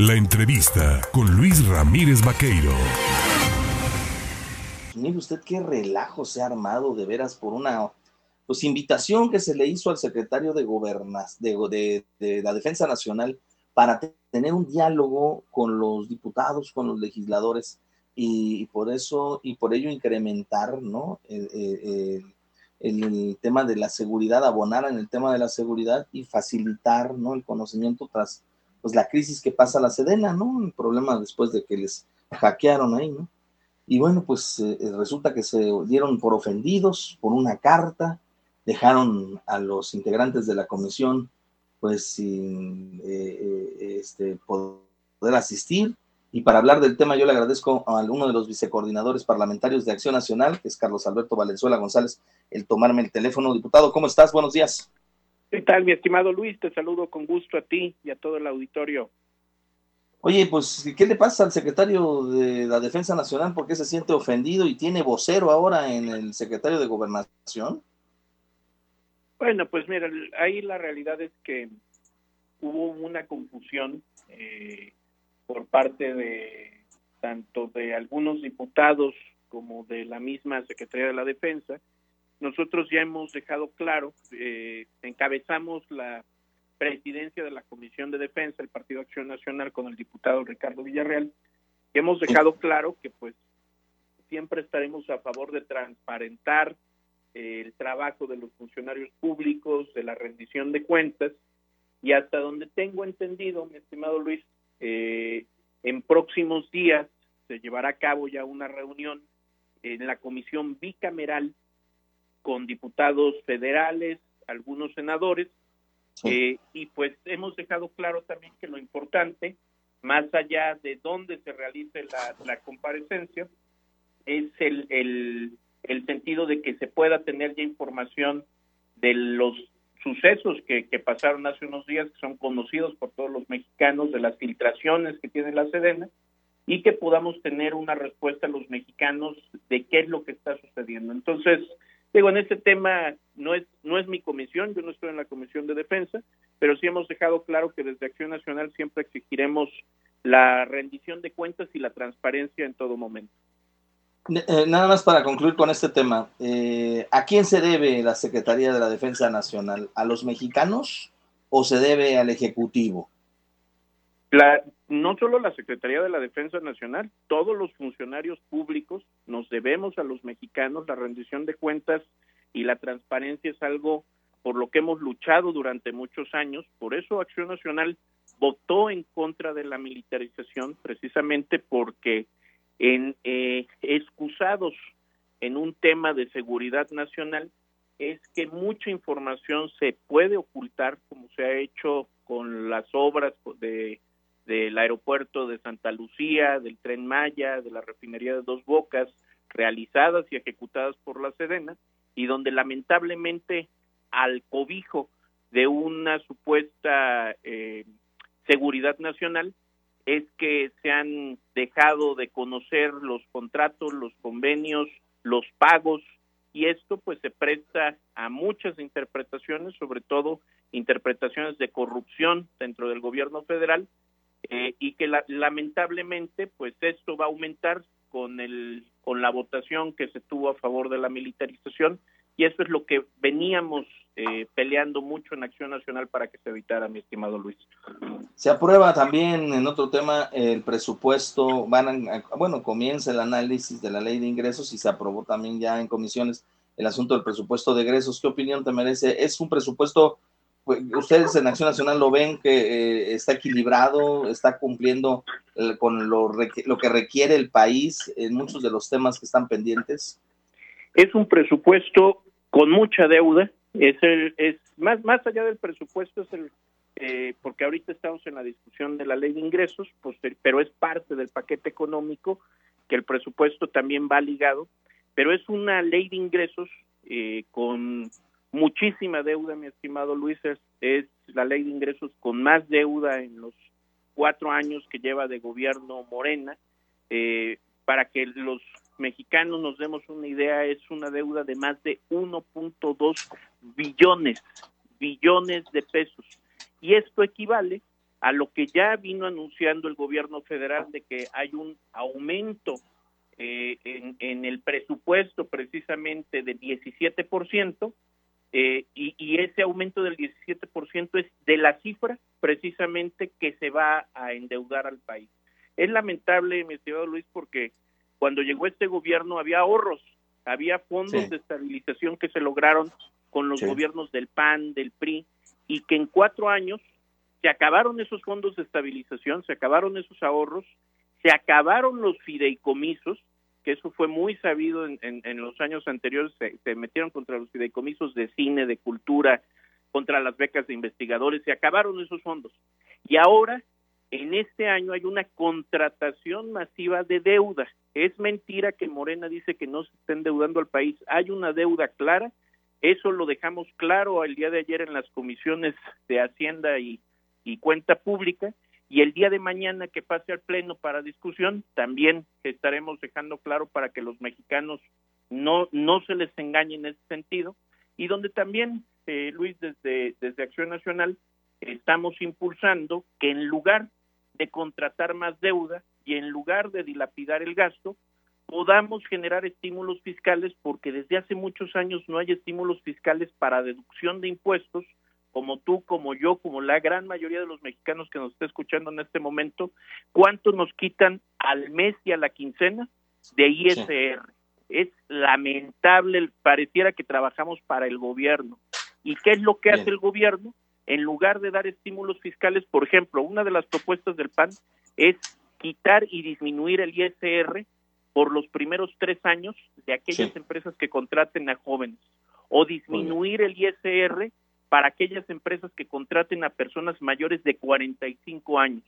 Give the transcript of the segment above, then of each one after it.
La entrevista con Luis Ramírez Vaqueiro. Mire usted qué relajo se ha armado de veras por una pues, invitación que se le hizo al secretario de, Gobernas, de, la Defensa Nacional para tener un diálogo con los diputados, con los legisladores y, por eso y por ello incrementar ¿no? el, el, tema de la seguridad, abonar en el tema de la seguridad y facilitar ¿no? el conocimiento tras pues la crisis que pasa la Sedena, ¿no? El problema después de que les hackearon ahí, ¿no? Y bueno, pues eh, eh, resulta que se dieron por ofendidos por una carta, dejaron a los integrantes de la comisión pues sin eh, este, poder asistir. Y para hablar del tema, yo le agradezco a uno de los vicecoordinadores parlamentarios de Acción Nacional, que es Carlos Alberto Valenzuela González, el tomarme el teléfono. Diputado, ¿cómo estás? Buenos días. ¿Qué tal, mi estimado Luis? Te saludo con gusto a ti y a todo el auditorio. Oye, pues, ¿qué le pasa al secretario de la Defensa Nacional? ¿Por qué se siente ofendido y tiene vocero ahora en el secretario de Gobernación? Bueno, pues mira, ahí la realidad es que hubo una confusión eh, por parte de tanto de algunos diputados como de la misma Secretaría de la Defensa, nosotros ya hemos dejado claro, eh, encabezamos la presidencia de la Comisión de Defensa del Partido Acción Nacional con el diputado Ricardo Villarreal, hemos dejado claro que pues siempre estaremos a favor de transparentar eh, el trabajo de los funcionarios públicos, de la rendición de cuentas, y hasta donde tengo entendido, mi estimado Luis, eh, en próximos días se llevará a cabo ya una reunión en la comisión bicameral con diputados federales, algunos senadores, eh, y pues hemos dejado claro también que lo importante, más allá de dónde se realice la, comparecencia, es el, el, sentido de que se pueda tener ya información de los sucesos que, que, pasaron hace unos días, que son conocidos por todos los mexicanos, de las filtraciones que tiene la Sedena, y que podamos tener una respuesta a los mexicanos de qué es lo que está sucediendo. Entonces, Digo, en este tema no es, no es mi comisión, yo no estoy en la Comisión de Defensa, pero sí hemos dejado claro que desde Acción Nacional siempre exigiremos la rendición de cuentas y la transparencia en todo momento. Eh, nada más para concluir con este tema, eh, ¿a quién se debe la Secretaría de la Defensa Nacional? ¿A los mexicanos o se debe al Ejecutivo? La, no solo la Secretaría de la Defensa Nacional, todos los funcionarios públicos nos debemos a los mexicanos, la rendición de cuentas y la transparencia es algo por lo que hemos luchado durante muchos años, por eso Acción Nacional votó en contra de la militarización, precisamente porque en eh, excusados en un tema de seguridad nacional es que mucha información se puede ocultar, como se ha hecho con las obras de del aeropuerto de Santa Lucía, del tren Maya, de la refinería de Dos Bocas, realizadas y ejecutadas por la Sedena, y donde lamentablemente al cobijo de una supuesta eh, seguridad nacional es que se han dejado de conocer los contratos, los convenios, los pagos, y esto pues se presta a muchas interpretaciones, sobre todo interpretaciones de corrupción dentro del gobierno federal, eh, y que lamentablemente pues esto va a aumentar con el con la votación que se tuvo a favor de la militarización y eso es lo que veníamos eh, peleando mucho en Acción Nacional para que se evitara, mi estimado Luis. Se aprueba también en otro tema el presupuesto, van bueno, comienza el análisis de la ley de ingresos y se aprobó también ya en comisiones el asunto del presupuesto de egresos. ¿Qué opinión te merece? ¿Es un presupuesto pues, ustedes en Acción Nacional lo ven que eh, está equilibrado, está cumpliendo eh, con lo, lo, que requiere el país en muchos de los temas que están pendientes? Es un presupuesto con mucha deuda, es el, es más más allá del presupuesto es el eh, porque ahorita estamos en la discusión de la ley de ingresos, pues, pero es parte del paquete económico que el presupuesto también va ligado, pero es una ley de ingresos con muchísima deuda, mi estimado Luis, es, la ley de ingresos con más deuda en los cuatro años que lleva de gobierno Morena. Eh, para que los mexicanos nos demos una idea, es una deuda de más de 1.2 billones, billones de pesos. Y esto equivale a lo que ya vino anunciando el gobierno federal de que hay un aumento eh, en, el presupuesto precisamente de 17%, eh, y, y, ese aumento del 17% es de la cifra precisamente que se va a endeudar al país. Es lamentable, mi estimado Luis, porque cuando llegó este gobierno había ahorros, había fondos de estabilización que se lograron con los gobiernos del PAN, del PRI, y que en cuatro años se acabaron esos fondos de estabilización, se acabaron esos ahorros, se acabaron los fideicomisos, que eso fue muy sabido en, los años anteriores, se, metieron contra los fideicomisos de cine, de cultura, contra las becas de investigadores, se acabaron esos fondos. Y ahora, en este año, hay una contratación masiva de deuda. Es mentira que Morena dice que no se está endeudando al país. Hay una deuda clara. Eso lo dejamos claro el día de ayer en las comisiones de Hacienda y, y Cuenta Pública y el día de mañana que pase al Pleno para discusión, también estaremos dejando claro para que los mexicanos no, no se les engañe en ese sentido, y donde también, eh, Luis, desde, desde Acción Nacional, estamos impulsando que en lugar de contratar más deuda y en lugar de dilapidar el gasto, podamos generar estímulos fiscales, porque desde hace muchos años no hay estímulos fiscales para deducción de impuestos, como tú, como yo, como la gran mayoría de los mexicanos que nos está escuchando en este momento, cuánto nos quitan al mes y a la quincena de ISR. Es lamentable, pareciera que trabajamos para el gobierno. ¿Y qué es lo que hace el gobierno? En lugar de dar estímulos fiscales, por ejemplo, una de las propuestas del PAN es quitar y disminuir el ISR por los primeros tres años de aquellas empresas que contraten a jóvenes o disminuir el ISR para aquellas empresas que contraten a personas mayores de 45 años.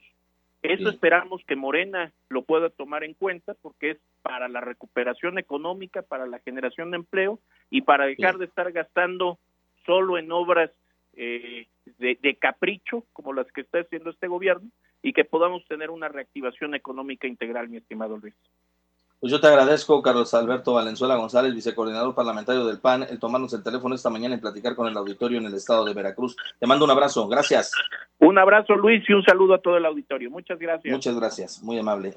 Eso esperamos que Morena lo pueda tomar en cuenta porque es para la recuperación económica, para la generación de empleo y para dejar de estar gastando solo en obras eh, de, de, capricho como las que está haciendo este gobierno y que podamos tener una reactivación económica integral, mi estimado Luis. Pues yo te agradezco, Carlos Alberto Valenzuela González, vicecoordinador parlamentario del PAN, el tomarnos el teléfono esta mañana y platicar con el auditorio en el estado de Veracruz. Te mando un abrazo, gracias. Un abrazo, Luis, y un saludo a todo el auditorio. Muchas gracias. Muchas gracias, muy amable.